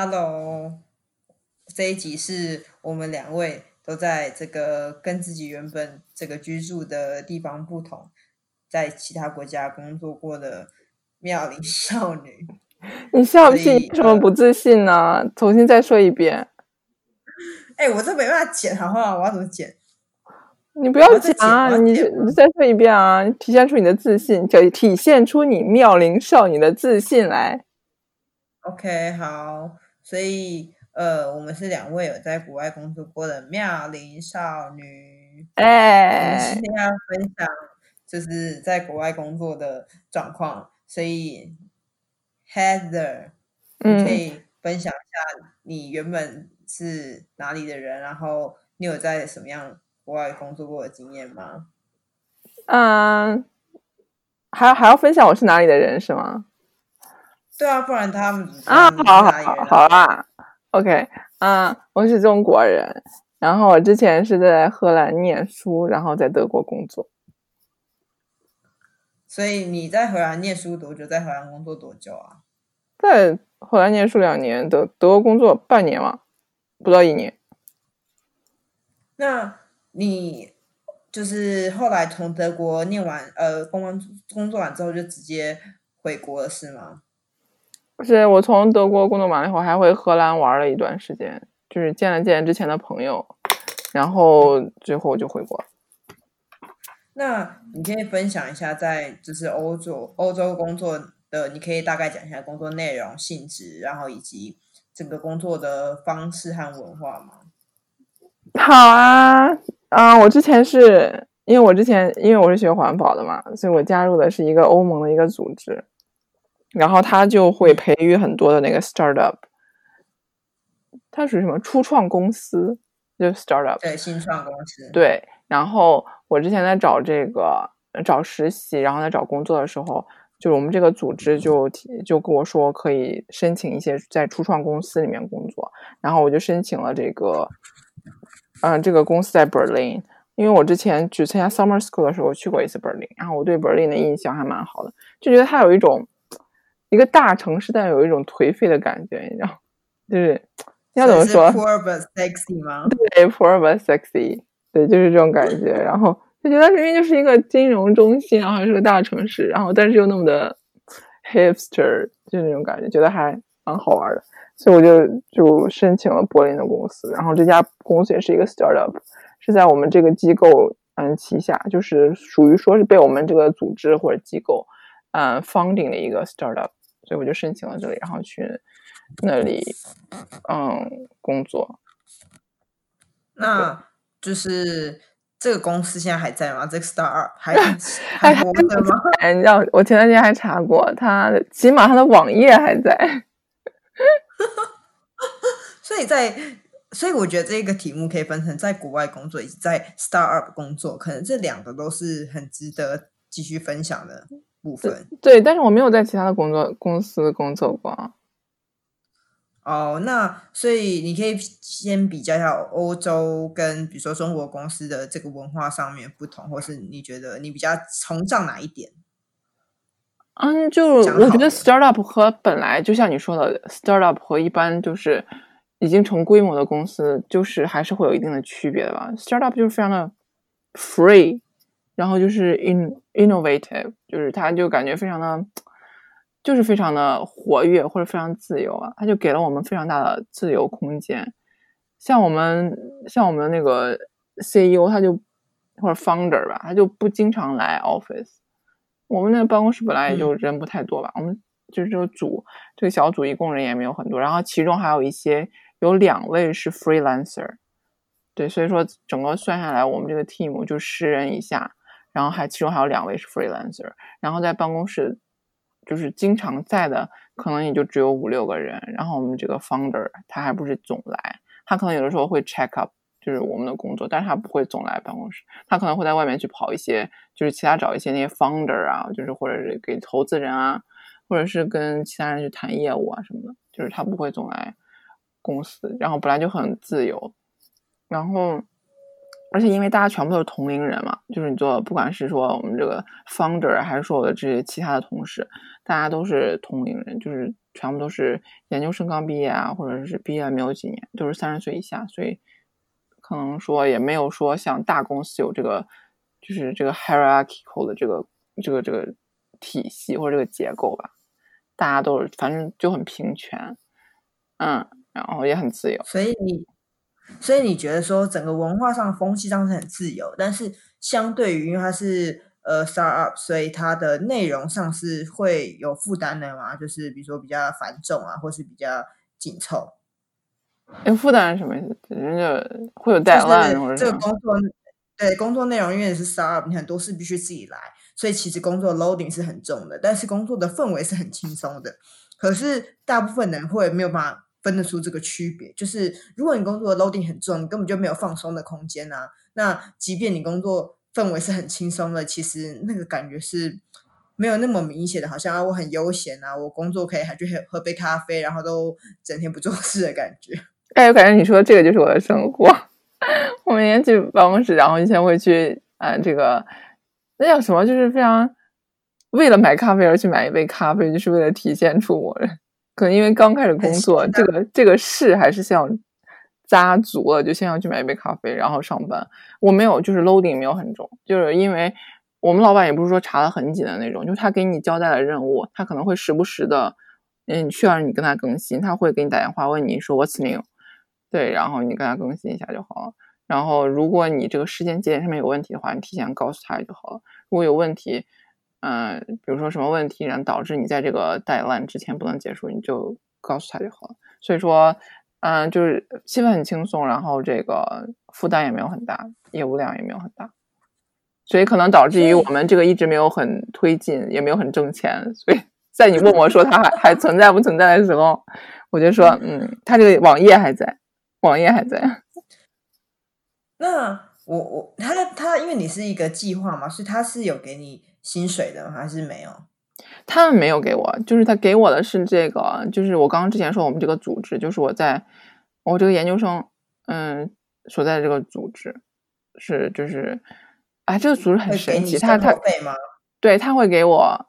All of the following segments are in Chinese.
Hello，这一集是我们两位都在这个跟自己原本这个居住的地方不同，在其他国家工作过的妙龄少女。你笑屁？为什么不自信呢？重新再说一遍。哎、欸，我这没办法剪，好不好？我要怎么剪？你不要剪啊！你你再说一遍啊！体现出你的自信，就体现出你妙龄少女的自信来。OK，好。所以，呃，我们是两位有在国外工作过的妙龄少女。哎，我们今天要分享就是在国外工作的状况。所以，Heather，你可以分享一下你原本是哪里的人，然后你有在什么样国外工作过的经验吗？嗯，还还要分享我是哪里的人是吗？对啊，不然他们啊，好好好，好啊，OK，啊，我是中国人，然后我之前是在荷兰念书，然后在德国工作。所以你在荷兰念书多久？在荷兰工作多久啊？在荷兰念书两年，德德国工作半年嘛，不到一年。那你就是后来从德国念完，呃，工完工作完之后就直接回国了，是吗？不是，我从德国工作完了以后，还回荷兰玩了一段时间，就是见了见之前的朋友，然后最后就回国。那你可以分享一下，在就是欧洲欧洲工作的，你可以大概讲一下工作内容、性质，然后以及整个工作的方式和文化吗？好啊，啊，我之前是因为我之前因为我是学环保的嘛，所以我加入的是一个欧盟的一个组织。然后他就会培育很多的那个 startup，它属于什么初创公司，就 startup，对，新创公司。对，然后我之前在找这个找实习，然后在找工作的时候，就是我们这个组织就就跟我说可以申请一些在初创公司里面工作，然后我就申请了这个，嗯，这个公司在 Berlin，因为我之前去参加 summer school 的时候去过一次 Berlin，然后我对 Berlin 的印象还蛮好的，就觉得它有一种。一个大城市，但有一种颓废的感觉，你知道，就是你要怎么说？Poor but sexy 吗？对，poor but sexy，对，就是这种感觉。然后就觉得明明就是一个金融中心，然后还是个大城市，然后但是又那么的 hipster，就那种感觉，觉得还蛮好玩的。所以我就就申请了柏林的公司，然后这家公司也是一个 startup，是在我们这个机构嗯旗下，就是属于说是被我们这个组织或者机构嗯 funding 的一个 startup。所以我就申请了这里，然后去那里，嗯，工作。那就是这个公司现在还在吗？这个 startup 还 还活着吗？哎，你知道，我前段时间还查过，它起码它的网页还在。所以在，所以我觉得这个题目可以分成在国外工作以及在 startup 工作，可能这两个都是很值得继续分享的。部分对，但是我没有在其他的工作公司工作过。哦，那所以你可以先比较一下欧洲跟比如说中国公司的这个文化上面不同，或是你觉得你比较崇尚哪一点？嗯，就我觉得 startup 和本来就像你说的 startup 和一般就是已经成规模的公司，就是还是会有一定的区别的吧。startup 就是非常的 free。然后就是 in innovative，就是他就感觉非常的，就是非常的活跃或者非常自由啊，他就给了我们非常大的自由空间。像我们像我们那个 CEO，他就或者 founder 吧，他就不经常来 office。我们那个办公室本来也就人不太多吧，嗯、我们就是这个组这个小组一共人也没有很多，然后其中还有一些有两位是 freelancer，对，所以说整个算下来，我们这个 team 就十人以下。然后还其中还有两位是 freelancer，然后在办公室就是经常在的，可能也就只有五六个人。然后我们这个 founder 他还不是总来，他可能有的时候会 check up，就是我们的工作，但是他不会总来办公室，他可能会在外面去跑一些，就是其他找一些那些 founder 啊，就是或者是给投资人啊，或者是跟其他人去谈业务啊什么的，就是他不会总来公司。然后本来就很自由，然后。而且因为大家全部都是同龄人嘛，就是你做不管是说我们这个 founder 还是说我的这些其他的同事，大家都是同龄人，就是全部都是研究生刚毕业啊，或者是毕业没有几年，都是三十岁以下，所以可能说也没有说像大公司有这个就是这个 hierarchical 的这个这个这个体系或者这个结构吧，大家都是反正就很平权，嗯，然后也很自由，所以你所以你觉得说整个文化上风气上是很自由，但是相对于因为它是。呃，startup，所以它的内容上是会有负担的嘛？就是比如说比较繁重啊，或是比较紧凑。有负担是什么意思？人家会有或者这个工作对工作内容，因为是 startup，你很多事必须自己来，所以其实工作 loading 是很重的，但是工作的氛围是很轻松的。可是大部分人会没有办法分得出这个区别，就是如果你工作的 loading 很重，你根本就没有放松的空间啊。那即便你工作。氛围是很轻松的，其实那个感觉是没有那么明显的，好像啊我很悠闲啊，我工作可以还去喝杯咖啡，然后都整天不做事的感觉。哎，我感觉你说这个就是我的生活。我每天去办公室，然后以前会去啊、这个那叫什么？就是非常为了买咖啡而去买一杯咖啡，就是为了体现出我可能因为刚开始工作，这个这个事还是像。扎足了，就先要去买一杯咖啡，然后上班。我没有，就是 loading 没有很重，就是因为我们老板也不是说查的很紧的那种，就是他给你交代了任务，他可能会时不时的，嗯，需要你跟他更新，他会给你打电话问你说 what's new，对，然后你跟他更新一下就好了。然后如果你这个时间节点上面有问题的话，你提前告诉他就好了。如果有问题，嗯、呃，比如说什么问题，然后导致你在这个 deadline 之前不能结束，你就告诉他就好了。所以说。嗯，就是气氛很轻松，然后这个负担也没有很大，业务量也没有很大，所以可能导致于我们这个一直没有很推进，也没有很挣钱。所以 在你问我说它还还存在不存在的时候，我就说，嗯，它这个网页还在，网页还在。那我我他他，因为你是一个计划嘛，所以他是有给你薪水的还是没有？他们没有给我，就是他给我的是这个，就是我刚刚之前说我们这个组织，就是我在我这个研究生，嗯，所在的这个组织是就是，哎，这个组织很神奇，他他对他会给我，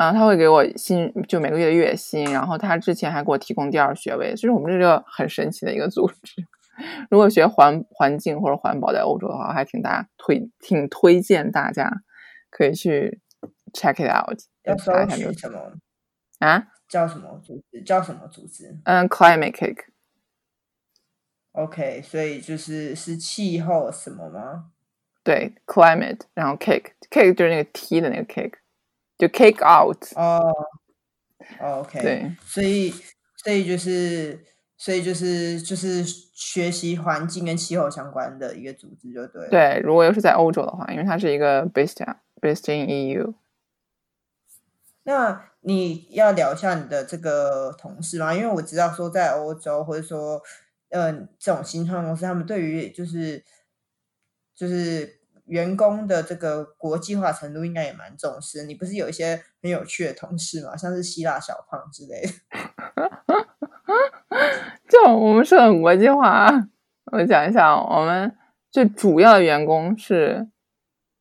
嗯，他会给我薪，就每个月的月薪，然后他之前还给我提供第二学位，所以我们这个很神奇的一个组织。如果学环环境或者环保在欧洲的话，还挺大推挺推荐大家可以去 check it out。要搜取什么啊？叫什么组织？叫什么组织？嗯，Climate Cake。OK，所以就是是气候什么吗？对，Climate，然后 Cake，Cake 就是那个 T 的那个 Cake，就 Cake Out。哦，OK。对，所以所以就是所以就是就是学习环境跟气候相关的一个组织，就对。对，如果又是在欧洲的话，因为它是一个 based based in EU。那你要聊一下你的这个同事吗？因为我知道说在欧洲或者说，嗯、呃，这种新创公司，他们对于就是就是员工的这个国际化程度应该也蛮重视。你不是有一些很有趣的同事吗？像是希腊小胖之类的。就我们是很国际化，我讲一下，我们最主要的员工是。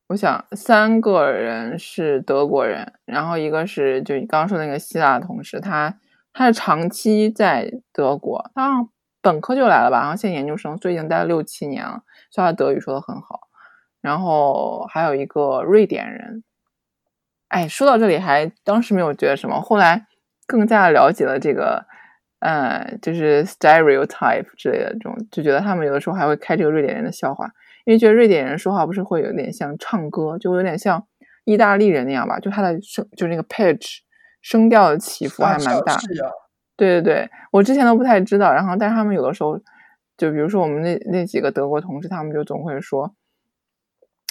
我想三个人是德国人，然后一个是就你刚刚说那个希腊同事，他他是长期在德国，他本科就来了吧，然后现在研究生，所以已经待了六七年了，所以他德语说的很好。然后还有一个瑞典人，哎，说到这里还当时没有觉得什么，后来更加了解了这个，呃，就是 stereotype 之类的这种，就觉得他们有的时候还会开这个瑞典人的笑话。因为觉得瑞典人说话不是会有点像唱歌，就有点像意大利人那样吧，就他的声，就是那个 pitch 声调的起伏还蛮大。对对对，我之前都不太知道，然后但是他们有的时候，就比如说我们那那几个德国同事，他们就总会说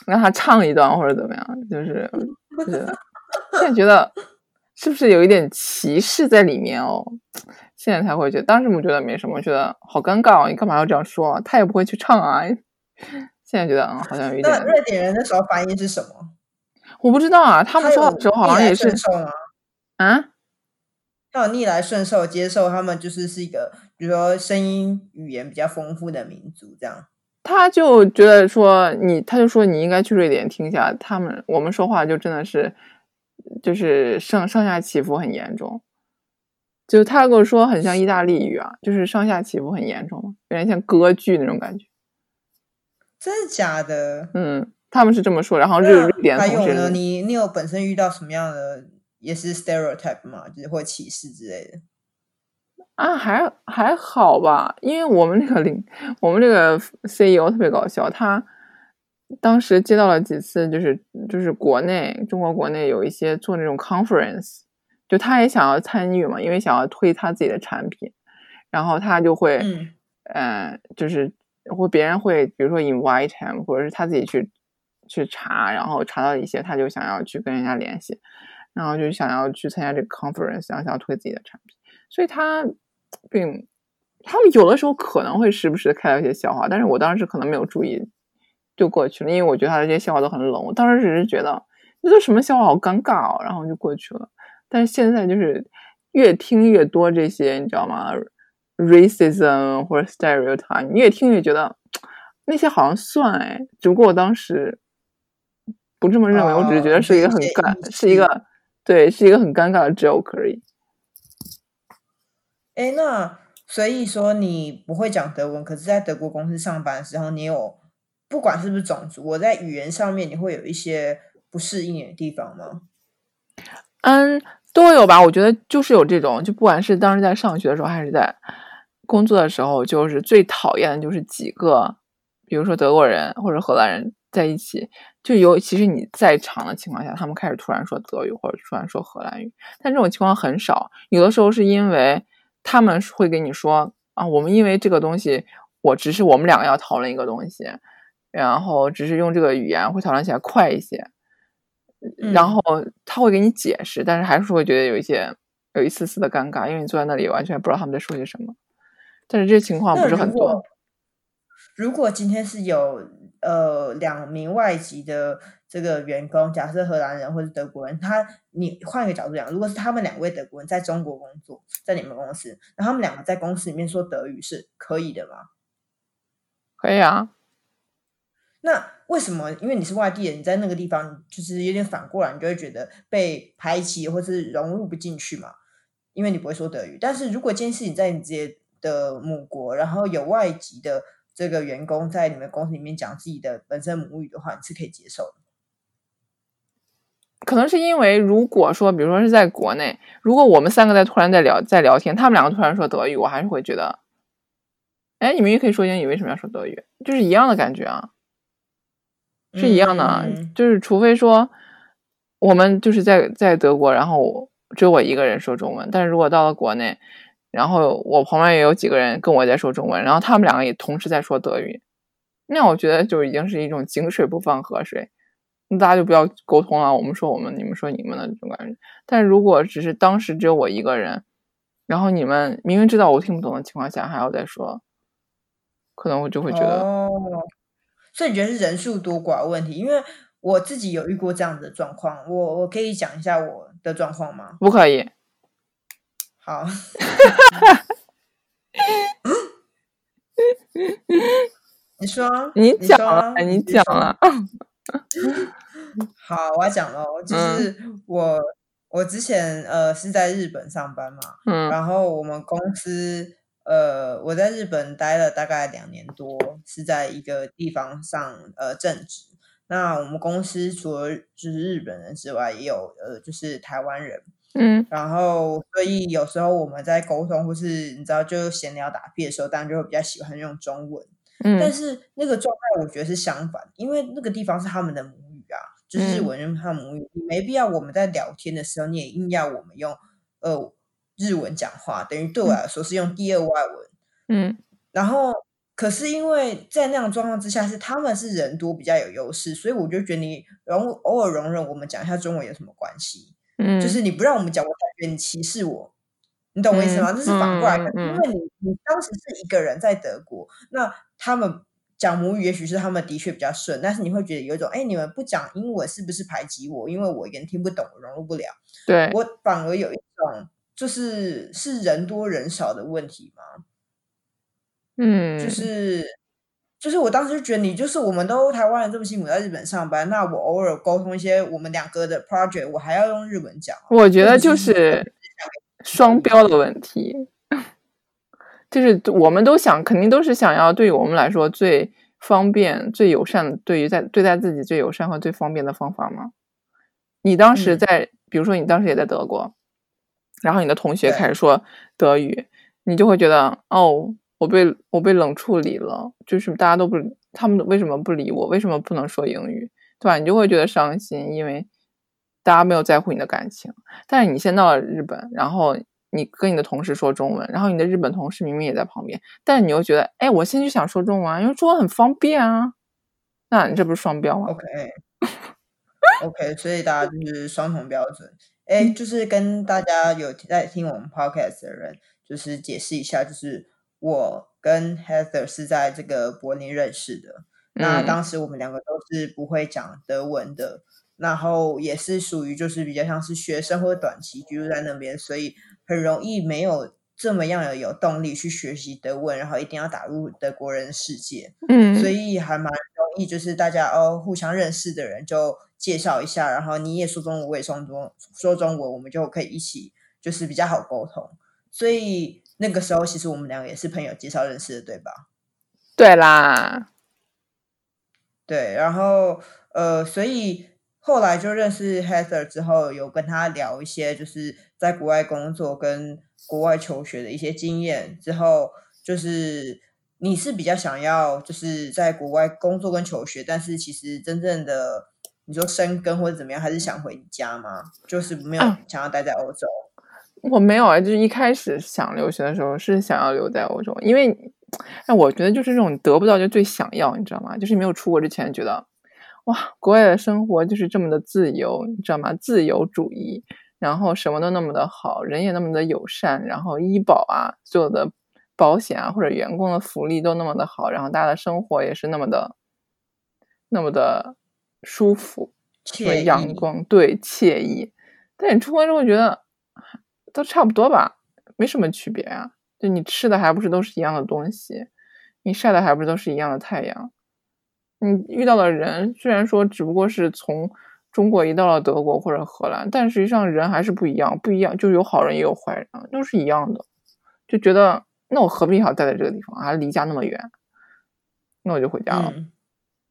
让他唱一段或者怎么样，就是就是现在觉得是不是有一点歧视在里面哦？现在才会觉得，当时我觉得没什么，觉得好尴尬哦，你干嘛要这样说？他也不会去唱啊。现在觉得嗯，好像有一点。那瑞典人那时候反应是什么？我不知道啊，他们说话的时候好像也是。啊？他有逆来顺受接受他们，就是是一个，比如说声音语言比较丰富的民族这样。他就觉得说你，他就说你应该去瑞典听一下他们，我们说话就真的是，就是上上下起伏很严重。就他跟我说很像意大利语啊，就是上下起伏很严重，有点像歌剧那种感觉。真的假的？嗯，他们是这么说。然后日瑞典还有呢？你你有本身遇到什么样的也是 stereotype 嘛？就是或歧视之类的？啊，还还好吧，因为我们那个领我们这个 CEO 特别搞笑，他当时接到了几次，就是就是国内中国国内有一些做那种 conference。就他也想要参与嘛，因为想要推他自己的产品，然后他就会，嗯，呃、就是或别人会，比如说 invite him，或者是他自己去去查，然后查到一些，他就想要去跟人家联系，然后就想要去参加这个 conference，想想要推自己的产品，所以他并他们有的时候可能会时不时的开到一些笑话，但是我当时可能没有注意，就过去了，因为我觉得他的这些笑话都很冷，我当时只是觉得那都什么笑话，好尴尬哦，然后就过去了。但是现在就是越听越多这些，你知道吗？racism 或者 stereotype，你越听越觉得那些好像算哎，只不过我当时不这么认为，我只是觉得是一个很尴，哦、是一个对，是一个很尴尬的 joke 而已。哎，那所以说你不会讲德文，可是在德国公司上班的时候，你有不管是不是种族，我在语言上面你会有一些不适应的地方吗？嗯。都有吧，我觉得就是有这种，就不管是当时在上学的时候，还是在工作的时候，就是最讨厌的就是几个，比如说德国人或者荷兰人在一起，就尤其是你在场的情况下，他们开始突然说德语或者突然说荷兰语，但这种情况很少，有的时候是因为他们会给你说啊，我们因为这个东西，我只是我们两个要讨论一个东西，然后只是用这个语言会讨论起来快一些。然后他会给你解释，但是还是会觉得有一些有一丝丝的尴尬，因为你坐在那里完全不知道他们在说些什么。但是这情况不是很多。如果今天是有呃两名外籍的这个员工，假设荷兰人或者德国人，他你换一个角度讲，如果是他们两位德国人在中国工作，在你们公司，那他们两个在公司里面说德语是可以的吗？可以啊。那为什么？因为你是外地人，你在那个地方就是有点反过来，你就会觉得被排挤或是融入不进去嘛。因为你不会说德语。但是如果今天是你在你自己的母国，然后有外籍的这个员工在你们公司里面讲自己的本身母语的话，你是可以接受的。可能是因为如果说，比如说是在国内，如果我们三个在突然在聊在聊天，他们两个突然说德语，我还是会觉得，哎，你们也可以说英语，为什么要说德语？就是一样的感觉啊。是一样的，嗯、就是除非说我们就是在在德国，然后只有我一个人说中文。但是如果到了国内，然后我旁边也有几个人跟我在说中文，然后他们两个也同时在说德语，那我觉得就已经是一种井水不犯河水，那大家就不要沟通了。我们说我们，你们说你们的这种感觉。但是如果只是当时只有我一个人，然后你们明明知道我听不懂的情况下还要再说，可能我就会觉得。哦所以你觉得是人数多寡问题？因为我自己有遇过这样子的状况，我我可以讲一下我的状况吗？不可以。好。你说，你讲了，你讲了。好，我要讲喽，就是我、嗯、我之前呃是在日本上班嘛，嗯，然后我们公司。呃，我在日本待了大概两年多，是在一个地方上呃正职。那我们公司除了就是日本人之外，也有呃就是台湾人，嗯，然后所以有时候我们在沟通或是你知道就闲聊打屁的时候，当然就会比较喜欢用中文，嗯，但是那个状态我觉得是相反，因为那个地方是他们的母语啊，就是日文用他们母语，你没必要我们在聊天的时候你也硬要我们用呃。日文讲话等于对我来说是用第二外文，嗯，然后可是因为在那样状况之下，是他们是人多比较有优势，所以我就觉得你容偶尔容忍我们讲一下中文有什么关系？嗯，就是你不让我们讲，我感觉你歧视我，你懂我意思吗？这、嗯、是反过来因为你你当时是一个人在德国，那他们讲母语也许是他们的确比较顺，但是你会觉得有一种，哎，你们不讲英文是不是排挤我？因为我一个人听不懂，我融入不了。对，我反而有一种。就是是人多人少的问题吗？嗯，就是就是我当时就觉得你就是我们都台湾人这么辛苦在日本上班，那我偶尔沟通一些我们两个的 project，我还要用日文讲。我觉得就是双标的问题。就是我们都想，肯定都是想要对于我们来说最方便、最友善，对于在对待自己最友善和最方便的方法嘛？你当时在，嗯、比如说你当时也在德国，然后你的同学开始说德语，你就会觉得哦，我被我被冷处理了，就是大家都不，他们为什么不理我？为什么不能说英语？对吧？你就会觉得伤心，因为大家没有在乎你的感情。但是你先到了日本，然后。你跟你的同事说中文，然后你的日本同事明明也在旁边，但是你又觉得，哎，我现在就想说中文，因为中文很方便啊。那你这不是双标吗？OK，OK，所以大家就是双重标准。哎，就是跟大家有在听我们 Podcast 的人，就是解释一下，就是我跟 Heather 是在这个柏林认识的。嗯、那当时我们两个都是不会讲德文的，然后也是属于就是比较像是学生或短期居住在那边，所以。很容易没有这么样的有动力去学习德文，然后一定要打入德国人世界。嗯，所以还蛮容易，就是大家哦互相认识的人就介绍一下，然后你也说中文，我也说中说中文，我们就可以一起就是比较好沟通。所以那个时候其实我们两个也是朋友介绍认识的，对吧？对啦，对，然后呃，所以。后来就认识 Heather 之后，有跟他聊一些就是在国外工作跟国外求学的一些经验。之后就是你是比较想要就是在国外工作跟求学，但是其实真正的你说生根或者怎么样，还是想回家吗？就是没有想要待在欧洲。嗯，我没有啊，就是一开始想留学的时候是想要留在欧洲，因为哎，我觉得就是这种得不到就最想要，你知道吗？就是没有出国之前觉得。哇，国外的生活就是这么的自由，你知道吗？自由主义，然后什么都那么的好，人也那么的友善，然后医保啊，所有的保险啊或者员工的福利都那么的好，然后大家的生活也是那么的，那么的舒服，阳光，对，惬意。但你出国之后觉得都差不多吧，没什么区别啊，就你吃的还不是都是一样的东西，你晒的还不是都是一样的太阳。你遇到的人虽然说只不过是从中国移到了德国或者荷兰，但实际上人还是不一样，不一样就有好人也有坏人，都是一样的。就觉得那我何必还要待在这个地方，还离家那么远？那我就回家了。嗯、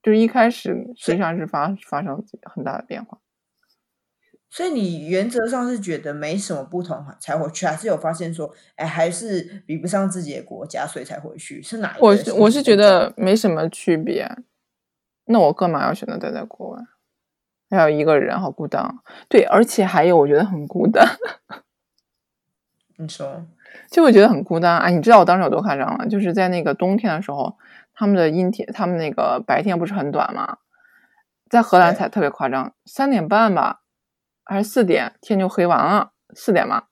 就是一开始实际上是发发生很大的变化。所以你原则上是觉得没什么不同才回去，还是有发现说，哎，还是比不上自己的国家，所以才回去？是哪一个？我是我是觉得没什么区别。那我干嘛要选择待在国外？还有一个人，好孤单。对，而且还有，我觉得很孤单。你说，就会觉得很孤单。哎，你知道我当时有多夸张吗？就是在那个冬天的时候，他们的阴天，他们那个白天不是很短吗？在荷兰才特别夸张，三点半吧，还是四点，天就黑完了。四点嘛，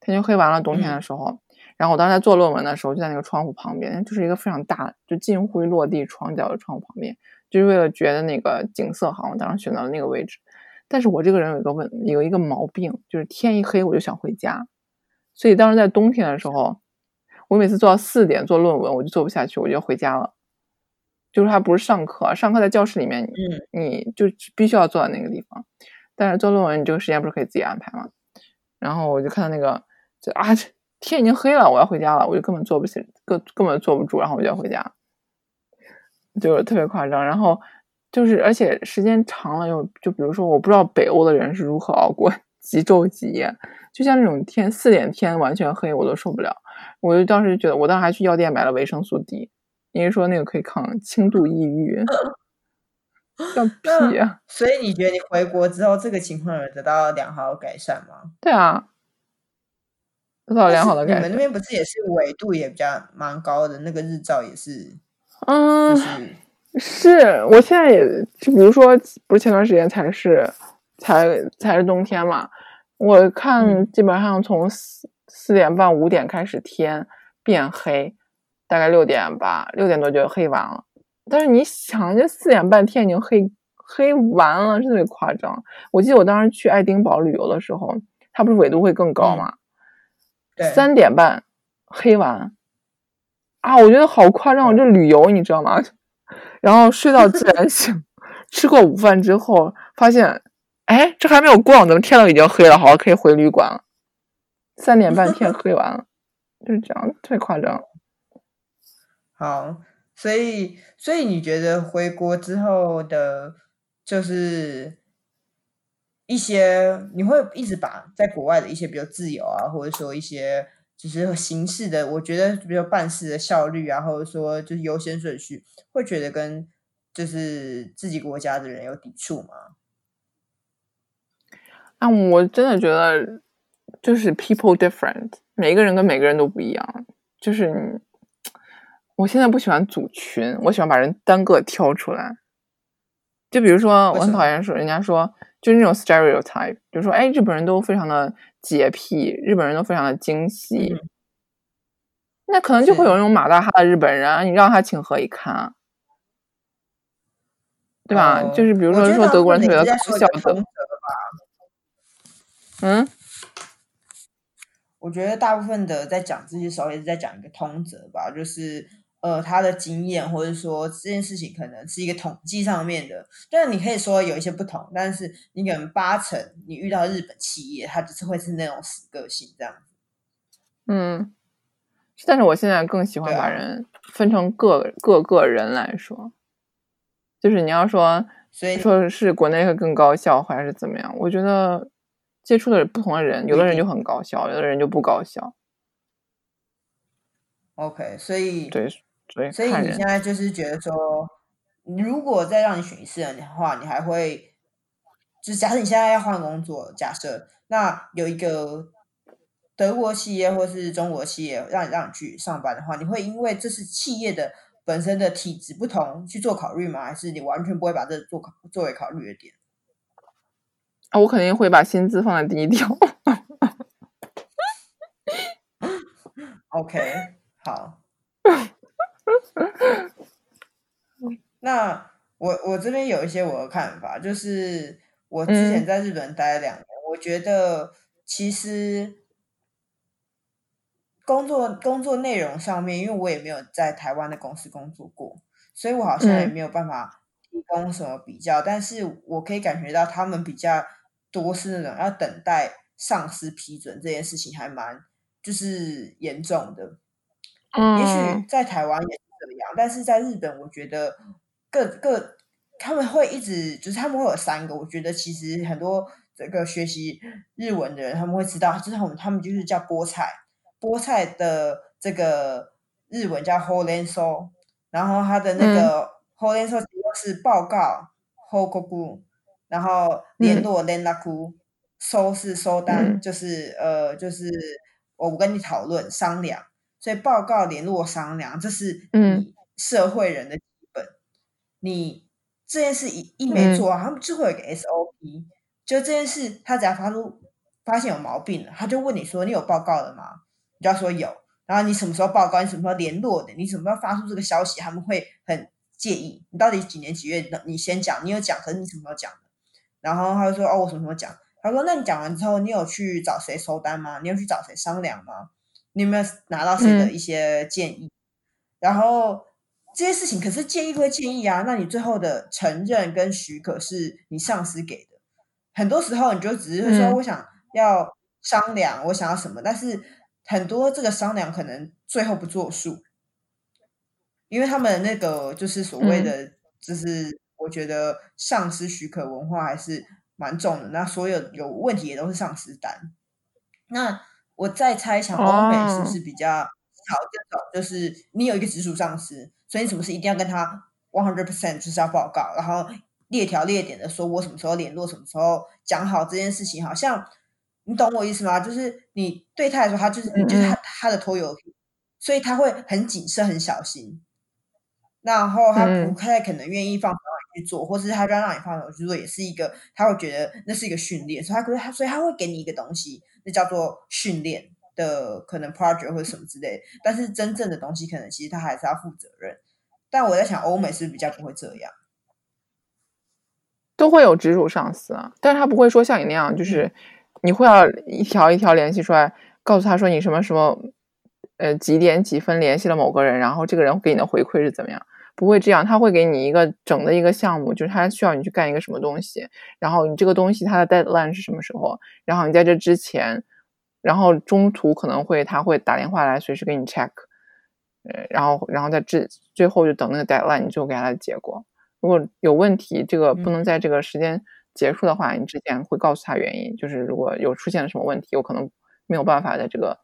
天就黑完了。冬天的时候。嗯然后我当时在做论文的时候，就在那个窗户旁边，就是一个非常大，就近乎于落地窗角的窗户旁边，就是为了觉得那个景色好，我当时选到了那个位置。但是我这个人有一个问，有一个毛病，就是天一黑我就想回家。所以当时在冬天的时候，我每次做到四点做论文，我就做不下去，我就要回家了。就是他不是上课，上课在教室里面，你你就必须要坐在那个地方。但是做论文，你这个时间不是可以自己安排吗？然后我就看到那个，就啊。天已经黑了，我要回家了，我就根本坐不起，根根本坐不住，然后我就要回家，就是特别夸张。然后就是，而且时间长了又，就比如说，我不知道北欧的人是如何熬过 几昼几夜，就像那种天四点天完全黑，我都受不了。我就当时觉得，我当时还去药店买了维生素 D，因为说那个可以抗轻度抑郁。放屁啊！所以你觉得你回国之后，这个情况有得到良好的改善吗？对啊。得到良好的改善。你们那边不是也是纬度也比较蛮高的，那个日照也是，嗯，是。我现在也，就比如说，不是前段时间才是，才才是冬天嘛。我看基本上从四四点半五点开始天变黑，大概六点吧，六点多就黑完了。但是你想，这四点半天已经黑黑完了，是特别夸张。我记得我当时去爱丁堡旅游的时候，它不是纬度会更高吗？嗯三点半黑完啊！我觉得好夸张，我这旅游你知道吗？然后睡到自然醒，吃过午饭之后发现，哎，这还没有逛，怎么天都已经黑了？好，可以回旅馆了。三点半天黑完了，就是这样，太夸张。好，所以所以你觉得回国之后的，就是一些你会一直把在国外的一些比较自由啊，或者说一些就是形式的，我觉得比较办事的效率啊，或者说就是优先顺序，会觉得跟就是自己国家的人有抵触吗？啊，我真的觉得就是 people different，每个人跟每个人都不一样。就是你我现在不喜欢组群，我喜欢把人单个挑出来。就比如说，我很讨厌说人家说就是那种 stereotype，就是说，哎，日本人都非常的洁癖，日本人都非常的精细。嗯、那可能就会有那种马大哈的日本人，你让他情何以堪？对吧？哦、就是比如说说德国人特别的搞笑的。嗯，我觉得大部分的在讲这些时候也是在讲一个通则吧，就是呃他的经验，或者说这件事情可能是一个统计上面的，但是你可以说有一些不同，但是你可能八成你遇到日本企业，它就是会是那种死个性这样。嗯，但是我现在更喜欢把人分成各、啊、各个人来说，就是你要说，所以说是国内会更高效还是怎么样？我觉得。接触的不同的人，有的人就很高效，有的人就不高效。OK，所以对，所以所以你现在就是觉得说，如果再让你选一次的话，你还会，就假设你现在要换工作，假设那有一个德国企业或是中国企业让你让你去上班的话，你会因为这是企业的本身的体质不同去做考虑吗？还是你完全不会把这做考作为考虑的点？啊，我肯定会把薪资放在第一条。OK，好。那我我这边有一些我的看法，就是我之前在日本待了两年，嗯，我觉得其实工作工作内容上面，因为我也没有在台湾的公司工作过，所以我好像也没有办法提供什么比较，嗯，但是我可以感觉到他们比较。多是那种要等待上司批准这件事情，还蛮就是严重的。嗯，也许在台湾也是这样，但是在日本，我觉得各各他们会一直就是他们会有三个。我觉得其实很多这个学习日文的人，他们会知道，就是他们他们就是叫菠菜，菠菜的这个日文叫 h o l e n s o 然后他的那个 h o l e n s o 是报告 hokoku。然后联络 l e n a k u，收是收单，嗯、就是呃，就是我跟你讨论商量，所以报告联络商量，这是你社会人的基本。嗯、你这件事一一没做，他们就会有一个 SOP，就这件事他只要发出发现有毛病了，他就问你说你有报告了吗？你就要说有，然后你什么时候报告？你什么时候联络的？你什么时候发出这个消息？他们会很介意你到底几年几月？你先讲，你有讲，可是你什么时候讲？然后他就说：“哦，我什么时候讲？”他说：“那你讲完之后，你有去找谁收单吗？你有去找谁商量吗？你有没有拿到谁的一些建议？嗯、然后这些事情可是建议归建议啊，那你最后的承认跟许可是你上司给的。很多时候你就只是说、嗯、我想要商量，我想要什么，但是很多这个商量可能最后不作数，因为他们那个就是所谓的就是。嗯”我觉得上司许可文化还是蛮重的，那所有有问题也都是上司担。那我再猜想，欧美是不是比较好这种？就是你有一个直属上司，所以你什么事一定要跟他 one hundred percent 就是要报告，然后列条列点的说，我什么时候联络，什么时候讲好这件事情。好像你懂我意思吗？就是你对他来说，他就是你就是他他的拖油瓶，所以他会很谨慎、很小心。然后他不太可能愿意放。去做，或是他让让你放手去做，也是一个他会觉得那是一个训练，所以他可是他所以他会给你一个东西，那叫做训练的可能 project 或者什么之类。但是真正的东西，可能其实他还是要负责任。但我在想，欧美是不是比较不会这样？都会有直属上司啊，但是他不会说像你那样，就是你会要一条一条联系出来，告诉他说你什么什么，呃几点几分联系了某个人，然后这个人给你的回馈是怎么样。不会这样，他会给你一个整的一个项目，就是他需要你去干一个什么东西，然后你这个东西它的 deadline 是什么时候，然后你在这之前然后中途可能会他会打电话来随时给你 check，呃，然后然后在这最后就等那个 deadline，你就给他的结果。如果有问题，这个不能在这个时间结束的话，嗯、你之前会告诉他原因，就是如果有出现了什么问题，有可能没有办法在这个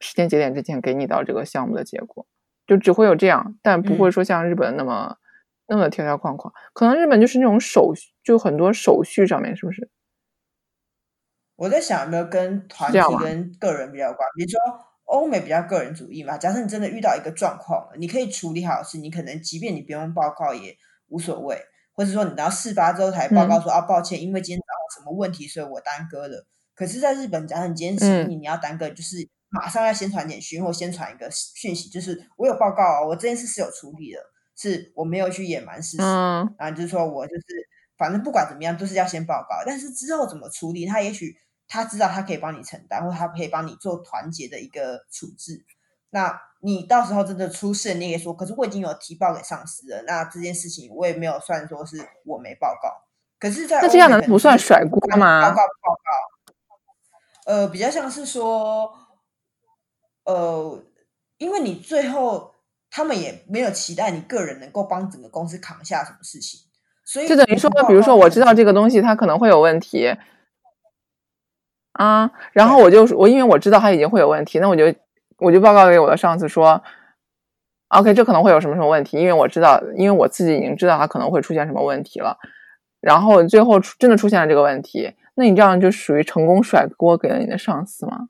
时间节点之前给你到这个项目的结果，就只会有这样，但不会说像日本那么、嗯、那么条条框框。可能日本就是那种手续，就很多手续上面是不是？我在想有没有跟团体跟个人比较有关，比如说欧美比较个人主义嘛。假设你真的遇到一个状况，你可以处理好的事，你可能即便你不用报告也无所谓，或者说你到事发之后才报告说、嗯、啊抱歉，因为今天早上什么问题，所以我耽搁了。可是，在日本，假设你今天是你你要耽搁，就是马上要先传简讯或先传一个讯息，就是我有报告哦，我这件事是有处理的，是我没有去隐瞒事实，嗯，然后就是说我就是反正不管怎么样都是要先报告，但是之后怎么处理，他也许。他知道他可以帮你承担，或他可以帮你做团结的一个处置。那你到时候真的出事，你也说，可是我已经有提报给上司了。那这件事情我也没有算说是我没报告。可是在，在那这样能不算甩锅吗？报告报告。呃，比较像是说，呃，因为你最后他们也没有期待你个人能够帮整个公司扛下什么事情，所以就等于说，比如说我知道这个东西它可能会有问题。啊，然后我就我因为我知道他已经会有问题，那我就我就报告给我的上司说，OK，这可能会有什么什么问题，因为我知道，因为我自己已经知道他可能会出现什么问题了。然后最后真的出现了这个问题，那你这样就属于成功甩锅给了你的上司吗？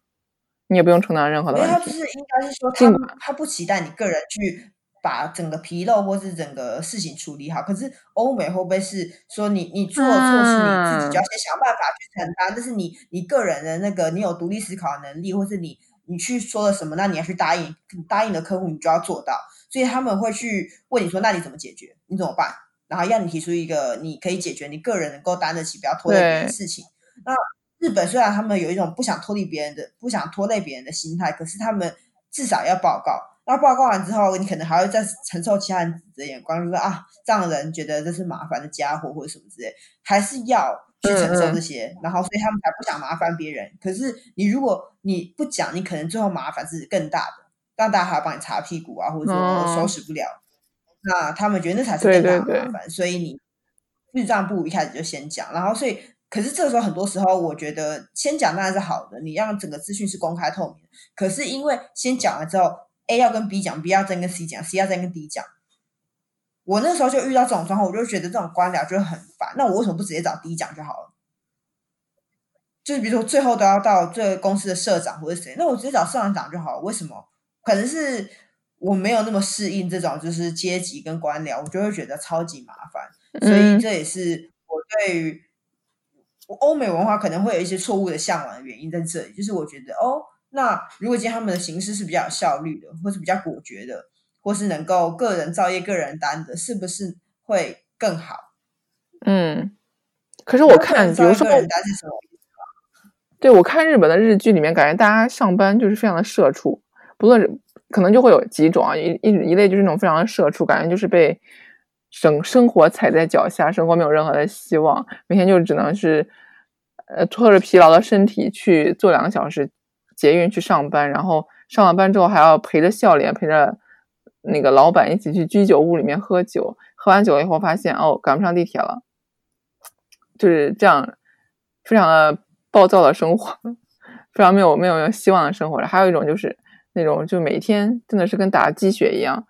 你也不用承担任何的问题。他就是应该是说他他不期待你个人去。把整个纰漏或是整个事情处理好，可是欧美会不会是说你你做错事，你自己就要先想办法去承担？这、嗯、是你你个人的那个，你有独立思考的能力，或是你你去说了什么，那你要去答应答应的客户，你就要做到。所以他们会去问你说，那你怎么解决？你怎么办？然后要你提出一个你可以解决，你个人能够担得起，不要拖累别人的事情。那日本虽然他们有一种不想拖累别人的不想拖累别人的心态，可是他们至少要报告。那报告完之后，你可能还会再承受其他人的眼光，就说啊，这样的人觉得这是麻烦的家伙或者什么之类，还是要去承受这些。嗯嗯。然后，所以他们才不想麻烦别人。可是，你如果你不讲，你可能最后麻烦是更大的，让大家还要帮你擦屁股啊，或者说收拾不了。哦。那他们觉得那才是更大的麻烦。对对对。所以你日账不如一开始就先讲。然后，所以可是这个时候很多时候，我觉得先讲当然是好的，你让整个资讯是公开透明的。可是因为先讲了之后。A 要跟 B 讲，B 要再跟 C 讲，C 要再跟 D 讲。我那时候就遇到这种状况，我就觉得这种官僚就很烦。那我为什么不直接找 D 讲就好了？就是比如说最后都要到这个公司的社长或者谁，那我直接找社长讲就好了。为什么？可能是我没有那么适应这种就是阶级跟官僚，我就会觉得超级麻烦。所以这也是我对于欧美文化可能会有一些错误的向往的原因在这里。就是我觉得哦。那如果今天他们的形式是比较有效率的，或是比较果决的，或是能够个人造业、个人担的，是不是会更好？嗯，可是我看，比如说，对，我看日本的日剧里面，感觉大家上班就是非常的社畜，不论是可能就会有几种啊，一一一类就是那种非常的社畜，感觉就是被生生活踩在脚下，生活没有任何的希望，每天就只能是呃拖着疲劳的身体去做两个小时。捷运去上班，然后上了班之后还要陪着笑脸，陪着那个老板一起去居酒屋里面喝酒。喝完酒以后发现哦，赶不上地铁了，就是这样，非常的暴躁的生活，非常没有没有希望的生活。还有一种就是那种就每天真的是跟打鸡血一样，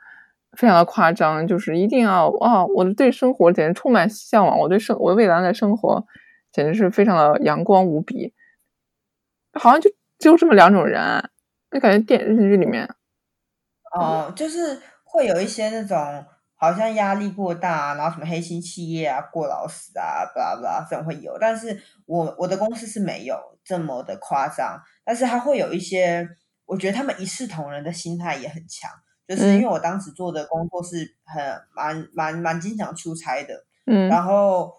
非常的夸张，就是一定要啊、哦，我对生活简直充满向往，我对生我未来的生活简直是非常的阳光无比，好像就。就这么两种人，就感觉电视剧里面，哦，就是会有一些那种好像压力过大，然后什么黑心企业啊、过劳死啊，巴拉巴拉这种会有。但是我我的公司是没有这么的夸张，但是他会有一些，我觉得他们一视同仁的心态也很强，就是因为我当时做的工作是很蛮蛮蛮经常出差的，嗯，然后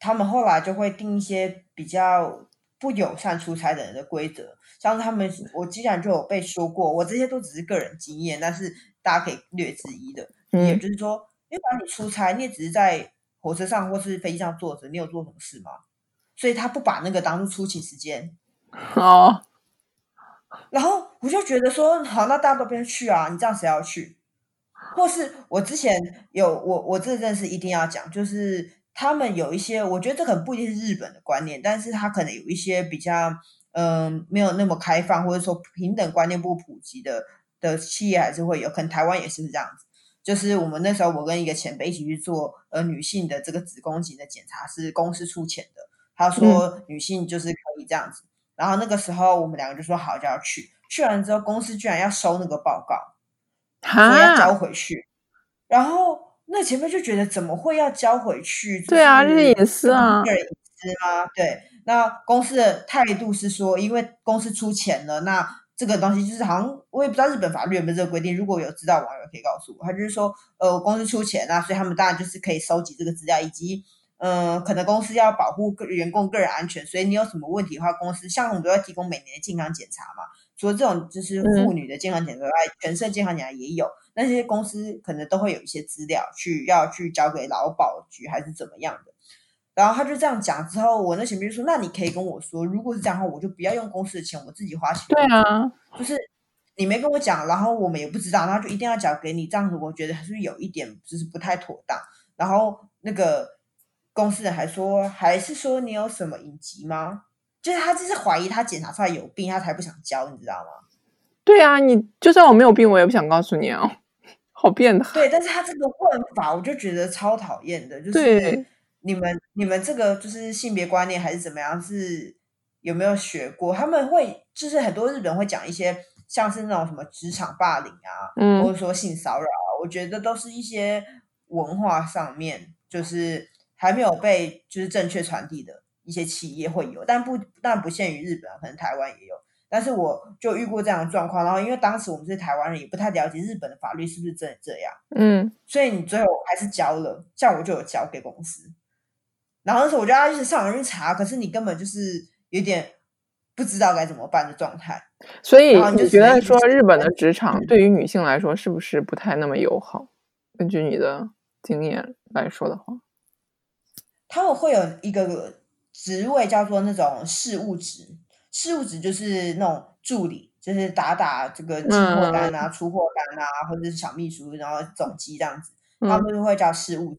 他们后来就会定一些比较不友善出差的人的规则。像他们，我既然就有被说过，我这些都只是个人经验，但是大家可以略知一的。嗯，也就是说，因为你出差，你也只是在火车上或是飞机上坐着，你有做什么事吗？所以他不把那个当做出勤时间。哦，然后我就觉得说，好，那大家都不要去啊，你这样谁要去？或是我之前有我我这阵是一定要讲，就是他们有一些，我觉得这可能不一定是日本的观念，但是他可能有一些比较嗯、呃、没有那么开放，或者说平等观念不普及的的企业还是会有，可能台湾也是这样子。就是我们那时候我跟一个前辈一起去做呃女性的这个子宫颈的检查，是公司出钱的，他说女性就是可以这样子。嗯、然后那个时候我们两个就说好就要去，去完之后公司居然要收那个报告。他要交回去，然后那前辈就觉得怎么会要交回去？对啊，这是隐私啊，个人隐私吗？对，那公司的态度是说，因为公司出钱了，那这个东西就是好像我也不知道日本法律有没有这个规定，如果有知道网友可以告诉我。他就是说，呃，公司出钱啊，所以他们当然就是可以收集这个资料，以及嗯、呃，可能公司要保护个员工个人安全，所以你有什么问题的话，公司像我们都要提供每年的健康检查嘛。除了这种就是妇女的健康检查外，嗯、全身健康检查也有。那些公司可能都会有一些资料去要去交给劳保局还是怎么样的。然后他就这样讲之后，我那前辈就说：“那你可以跟我说，如果是这样的话，我就不要用公司的钱，我自己花钱。”对啊，就是你没跟我讲，然后我们也不知道，然后就一定要交给你，这样子我觉得还是有一点就是不太妥当。然后那个公司人还说，还是说你有什么隐疾吗？就是他就是怀疑他检查出来有病，他才不想交，你知道吗？对啊，你就算我没有病，我也不想告诉你啊，好变态。对，但是他这个问法，我就觉得超讨厌的，就是你们你们这个就是性别观念还是怎么样，是有没有学过？他们会就是很多日本会讲一些像是那种什么职场霸凌啊，嗯，或者说性骚扰啊，我觉得都是一些文化上面就是还没有被就是正确传递的。一些企业会有，但不但不限于日本，可能台湾也有。但是我就遇过这样的状况，然后因为当时我们是台湾人，也不太了解日本的法律是不是真的这样。嗯，所以你最后还是交了，像我就有交给公司。然后那时候我就要一直上网去查，可是你根本就是有点不知道该怎么办的状态。所以你觉得说日本的职场对于女性来说是不是不太那么友好？根据你的经验来说的话，他们会有一个。职位叫做那种事务职，事务职就是那种助理，就是打打这个进货单啊、嗯、出货单啊，或者是小秘书，然后总机这样子，他们就会叫事务。嗯、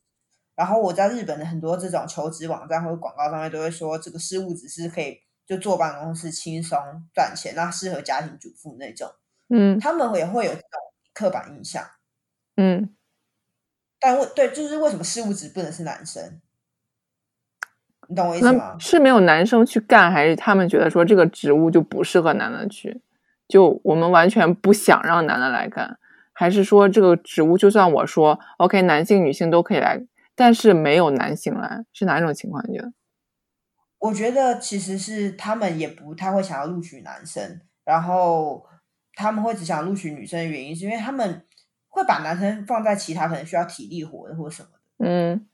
然后我在日本的很多这种求职网站或者广告上面都会说，这个事务只是可以就坐办公室轻松赚钱，那适合家庭主妇那种。嗯，他们也会有这种刻板印象。嗯，但为对，就是为什么事务职不能是男生？你懂我意思吗？是没有男生去干，还是他们觉得说这个职务就不适合男的去？就我们完全不想让男的来干，还是说这个职务就算我说 OK，男性、女性都可以来，但是没有男性来，是哪一种情况？你觉得？我觉得其实是他们也不太会想要录取男生，然后他们会只想录取女生的原因，是因为他们会把男生放在其他可能需要体力活的或什么的。嗯。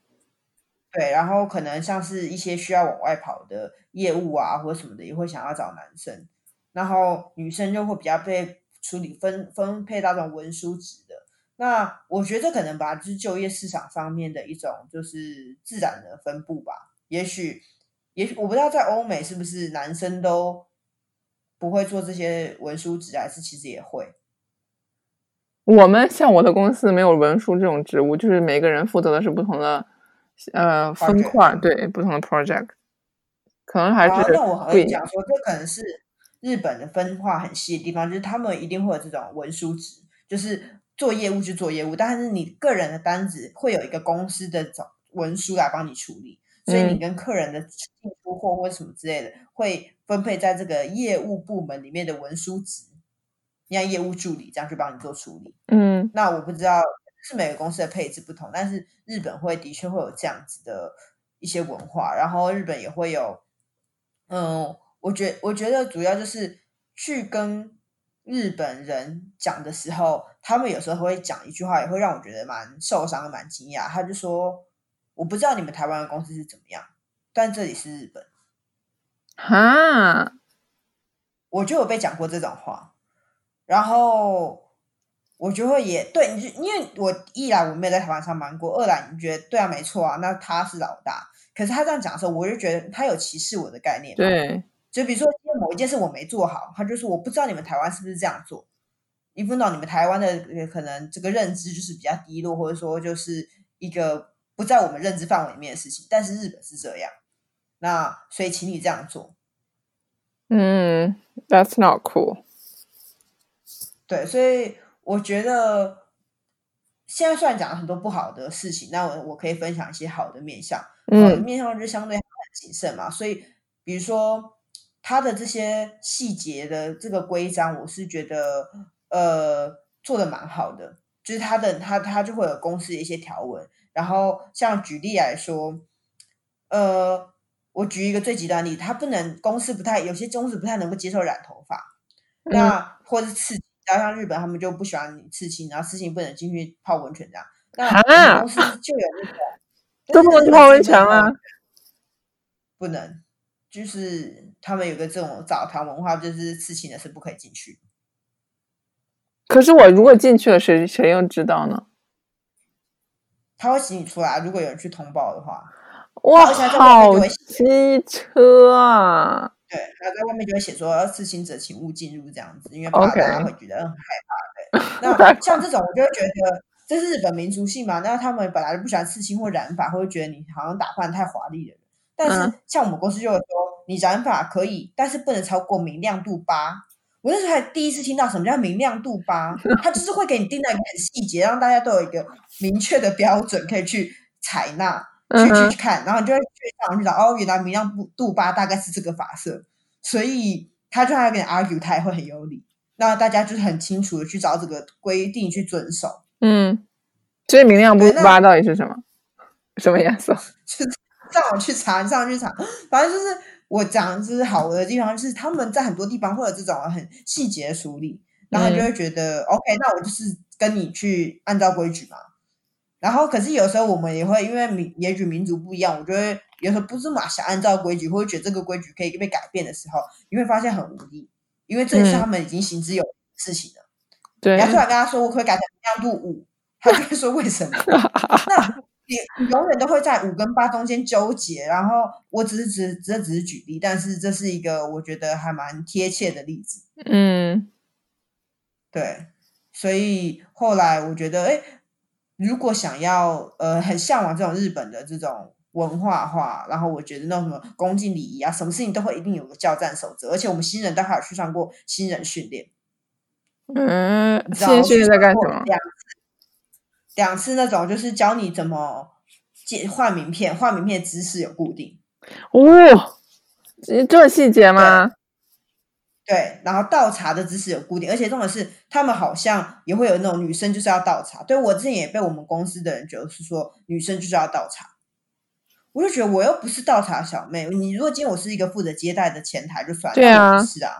对，然后可能像是一些需要往外跑的业务啊，或者什么的，也会想要找男生。然后女生就会比较被处理分分配到这种文书职的。那我觉得可能吧，就是就业市场上面的一种就是自然的分布吧。也许，也许我不知道在欧美是不是男生都不会做这些文书职，还是其实也会。我们像我的公司没有文书这种职务，就是每个人负责的是不同的。呃，分块对不同的 project，可能还是。那我和你讲说，这可能是日本的分化很细的地方，就是他们一定会有这种文书职，就是做业务去做业务，但是你个人的单子会有一个公司的总文书来帮你处理，所以你跟客人的进出货或什么之类的，会分配在这个业务部门里面的文书职，像业务助理这样去帮你做处理。嗯，那我不知道。是每个公司的配置不同，但是日本会的确会有这样子的一些文化，然后日本也会有，嗯，我觉我觉得主要就是去跟日本人讲的时候，他们有时候会讲一句话，也会让我觉得蛮受伤、蛮惊讶。他就说：“我不知道你们台湾的公司是怎么样，但这里是日本。”哈，我就有被讲过这种话，然后。我觉得也对，你就因为我一来我没有在台湾上班过，二来你觉得对啊，没错啊，那他是老大。可是他这样讲的时候，我就觉得他有歧视我的概念。对，就比如说，某一件事我没做好，他就说我不知道你们台湾是不是这样做。一分到你们台湾的可能这个认知就是比较低落，或者说就是一个不在我们认知范围里面的事情。但是日本是这样，那所以请你这样做。嗯，That's not cool。对，所以我觉得现在虽然讲了很多不好的事情，那我我可以分享一些好的面向。嗯，面相就相对很谨慎嘛，所以比如说他的这些细节的这个规章，我是觉得。呃，做的蛮好的，就是他的他他就会有公司的一些条文，然后像举例来说，呃，我举一个最极端例，他不能公司不太有些公司不太能够接受染头发，嗯、那或者是刺青，然后像日本他们就不喜欢你刺青，然后刺青不能进去泡温泉这样，那公司就有那个 都不能泡温泉啊，不能，就是他们有个这种澡堂文化，就是刺青的是不可以进去。可是我如果进去了，谁谁又知道呢？他会请你出来。如果有人去通报的话，哇，好机车啊！对，他在外面就会写说：“刺青者请勿进入。”这样子，因为怕大家会觉得很害怕。对，那像这种，我就会觉得这是日本民族性嘛。那他们本来就不喜欢刺青或染发，或者觉得你好像打扮太华丽了。但是像我们公司就会说，你染发可以，但是不能超过明亮度八。我那时候还第一次听到什么叫明亮度八，它就是会给你定在一个很细节，让大家都有一个明确的标准可以去采纳、去去看，然后你就会去上去找哦，原来明亮布杜巴大概是这个发色，所以他就还要跟你 argue，他也会很有理。那大家就是很清楚的去找这个规定去遵守。嗯，所以明亮度八到底是什么？什么颜色？就是上网去查，上网去查，反正就是。我讲就是好的地方，就是他们在很多地方会有这种很细节的处理，然后就会觉得、嗯、OK，那我就是跟你去按照规矩嘛。然后可是有时候我们也会因为民也许民族不一样，我觉得有时候不是马想按照规矩，或者觉得这个规矩可以被改变的时候，你会发现很无力，因为这也是他们已经行之有事情了。对、嗯，你要突然跟他说我可以改成亮度五，他就会说为什么？那。你永远都会在五跟八中间纠结，然后我只是只这只是举例，但是这是一个我觉得还蛮贴切的例子。嗯，对，所以后来我觉得，哎，如果想要呃很向往这种日本的这种文化化，然后我觉得那种什么恭敬礼仪啊，什么事情都会一定有个交战守则，而且我们新人都还有去上过新人训练。嗯，新人训练在干什么？两次那种就是教你怎么借换名片，换名片姿势有固定哦，这么细节吗？对？然后倒茶的姿势有固定，而且重点是他们好像也会有那种女生就是要倒茶。对，我之前也被我们公司的人觉得是说女生就是要倒茶，我就觉得我又不是倒茶小妹，你如果今天我是一个负责接待的前台就算了，对啊，是啊，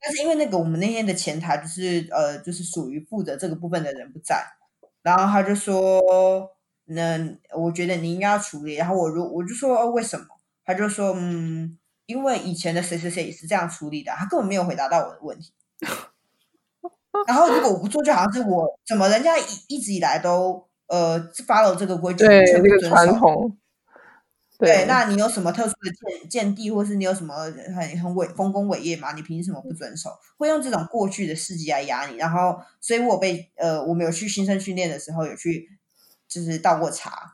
但是因为那个我们那天的前台就是呃就是属于负责这个部分的人不在。然后他就说：“那我觉得你应该要处理。”然后我如我就说：“哦，为什么？”他就说：“嗯，因为以前的谁谁谁也是这样处理的。”他根本没有回答到我的问题。然后如果我不做，就好像是我怎么人家一一直以来都呃 follow 这个规矩，对这个传统。对，对，那你有什么特殊的见见地，或是你有什么很很伟丰功伟业吗？你凭什么不遵守？会用这种过去的事迹来压你，然后，所以我被呃，我们有去新生训练的时候，有去就是倒过茶，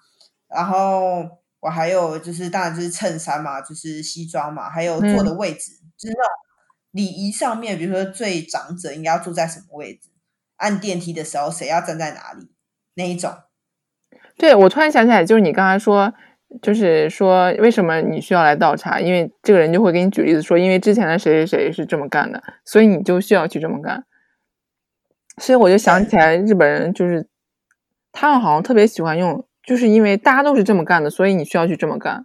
然后我还有就是当然就是衬衫嘛，就是西装嘛，还有坐的位置，嗯、就是那种礼仪上面，比如说最长者应该要坐在什么位置，按电梯的时候谁要站在哪里那一种。对，我突然想起来，就是你刚才说。就是说，为什么你需要来倒茶？因为这个人就会给你举例子说，因为之前的谁谁谁是这么干的，所以你就需要去这么干。所以我就想起来，日本人就是他们好像特别喜欢用，就是因为大家都是这么干的，所以你需要去这么干。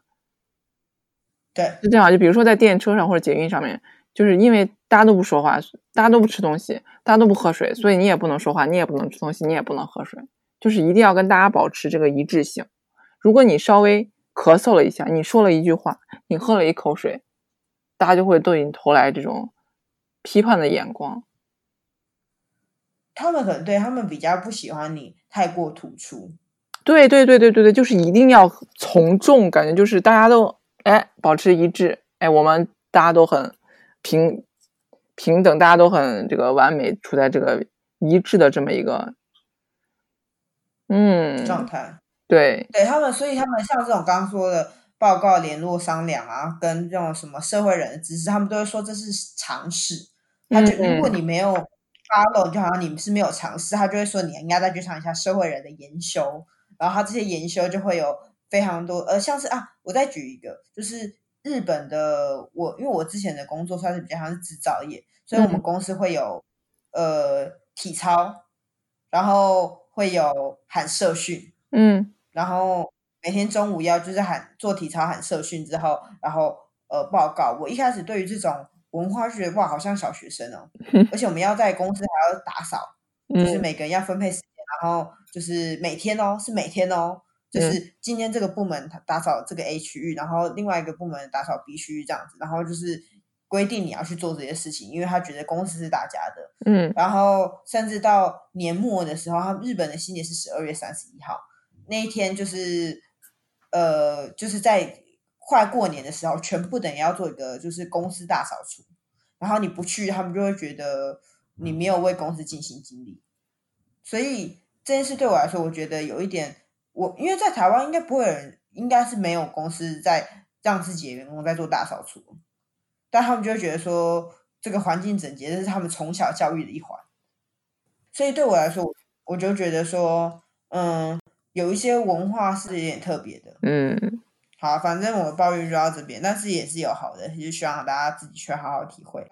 对，是这样。就比如说在电车上或者捷运上面，就是因为大家都不说话，大家都不吃东西，大家都不喝水，所以你也不能说话，你也不能吃东西，你也不能喝水，就是一定要跟大家保持这个一致性。如果你稍微咳嗽了一下，你说了一句话，你喝了一口水，大家就会对你投来这种批判的眼光。他们可能对他们比较不喜欢你太过突出。对对对对对对，就是一定要从众，感觉就是大家都哎保持一致，哎我们大家都很平平等，大家都很这个完美，处在这个一致的这么一个嗯状态。对，对他们，所以他们像这种刚刚说的报告、联络、商量啊，跟这种什么社会人的知识，他们都会说这是常识。他就如果你没有 follow，就好像你们是没有尝试，他就会说你应该再去尝一下社会人的研修。然后他这些研修就会有非常多，呃，像是啊，我再举一个，就是日本的我，因为我之前的工作算是比较像是制造业，所以我们公司会有呃体操，然后会有喊社训，嗯。然后每天中午要就是喊做体操喊社训之后，然后呃报告。我一开始对于这种文化觉得哇，好像小学生哦。而且我们要在公司还要打扫，就是每个人要分配然后就是每天哦，是每天哦，就是今天这个部门打扫这个 A 区域，然后另外一个部门打扫 B 区域这样子，然后就是规定你要去做这些事情，因为他觉得公司是大家的。嗯，然后甚至到年末的时候，他日本的新年是十二月三十一号。那一天就是，呃，就是在快过年的时候，全部等于要做一个就是公司大扫除，然后你不去，他们就会觉得你没有为公司尽心尽力。所以这件事对我来说，我觉得有一点，我因为在台湾应该不会有人，应该是没有公司在让自己的员工在做大扫除，但他们就会觉得说这个环境整洁，这是他们从小教育的一环。所以对我来说，我就觉得说，嗯。有一些文化是有点特别的，嗯，好，反正我的抱怨就到这边，但是也是有好的，就希望大家自己去好好体会。